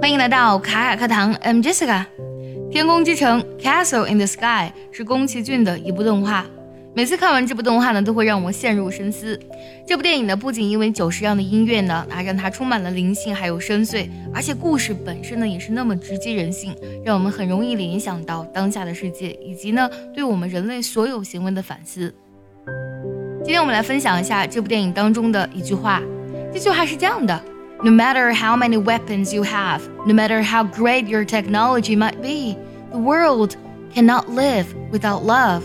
欢迎来到卡卡课堂，I'm Jessica。《天空之城》（Castle in the Sky） 是宫崎骏的一部动画。每次看完这部动画呢，都会让我陷入深思。这部电影呢，不仅因为久石让的音乐呢，啊，让它充满了灵性还有深邃，而且故事本身呢，也是那么直击人性，让我们很容易联想到当下的世界，以及呢，对我们人类所有行为的反思。今天我们来分享一下这部电影当中的一句话，这句话是这样的 ：No matter how many weapons you have, no matter how great your technology might be, the world cannot live without love.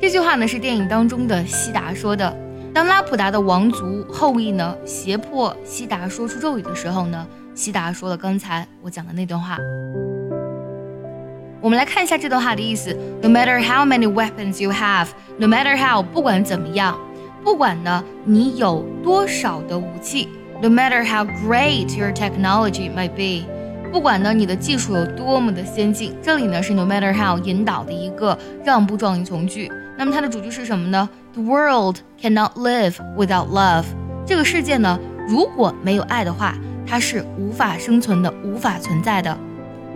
这句话呢是电影当中的西达说的。当拉普达的王族后裔呢胁迫西达说出咒语的时候呢，西达说了刚才我讲的那段话。我们来看一下这段话的意思：No matter how many weapons you have, no matter how，不管怎么样，不管呢你有多少的武器 ，no matter how great your technology might be。不管呢，你的技术有多么的先进，这里呢是 no matter how 引导的一个让步状语从句。那么它的主句是什么呢？The world cannot live without love。这个世界呢，如果没有爱的话，它是无法生存的，无法存在的。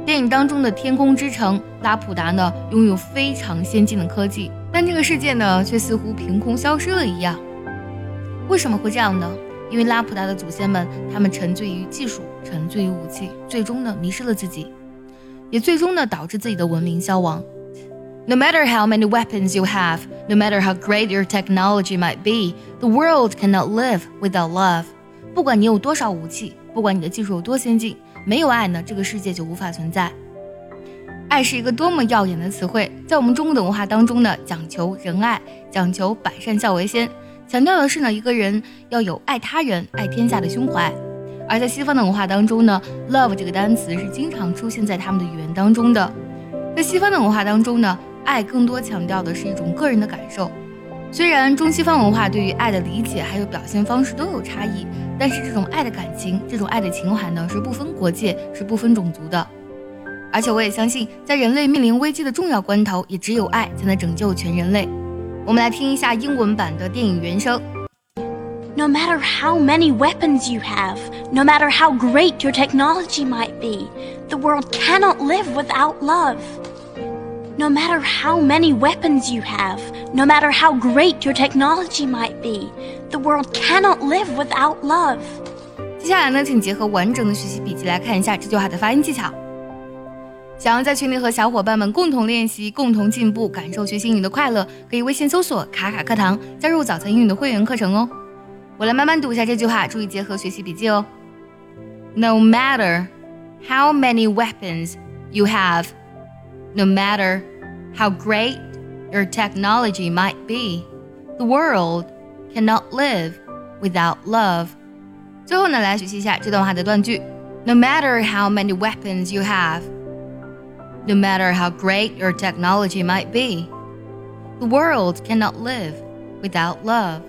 电影当中的天空之城拉普达呢，拥有非常先进的科技，但这个世界呢，却似乎凭空消失了一样。为什么会这样呢？因为拉普达的祖先们，他们沉醉于技术，沉醉于武器，最终呢迷失了自己，也最终呢导致自己的文明消亡。No matter how many weapons you have, no matter how great your technology might be, the world cannot live without love。不管你有多少武器，不管你的技术有多先进，没有爱呢，这个世界就无法存在。爱是一个多么耀眼的词汇，在我们中国的文化当中呢，讲求仁爱，讲求百善孝为先。强调的是呢，一个人要有爱他人、爱天下的胸怀。而在西方的文化当中呢，love 这个单词是经常出现在他们的语言当中的。在西方的文化当中呢，爱更多强调的是一种个人的感受。虽然中西方文化对于爱的理解还有表现方式都有差异，但是这种爱的感情、这种爱的情怀呢，是不分国界、是不分种族的。而且我也相信，在人类面临危机的重要关头，也只有爱才能拯救全人类。我们来听一下英文版的电影原声。No matter how many weapons you have, no matter how great your technology might be, the world cannot live without love. No matter how many weapons you have, no matter how great your technology might be, the world cannot live without love. 接下来呢，请结合完整的学习笔记来看一下这句话的发音技巧。 想要在群里和小伙伴们共同练习、共同进步、感受学习英语的快乐，可以微信搜索“卡卡课堂”，加入早餐英语的会员课程哦。我来慢慢读一下这句话，注意结合学习笔记哦。No matter how many weapons you have, no matter how great your technology might be, the world cannot live without love。最后呢，来学习一下这段话的断句。No matter how many weapons you have no matter how great your technology might be. The world cannot live without love.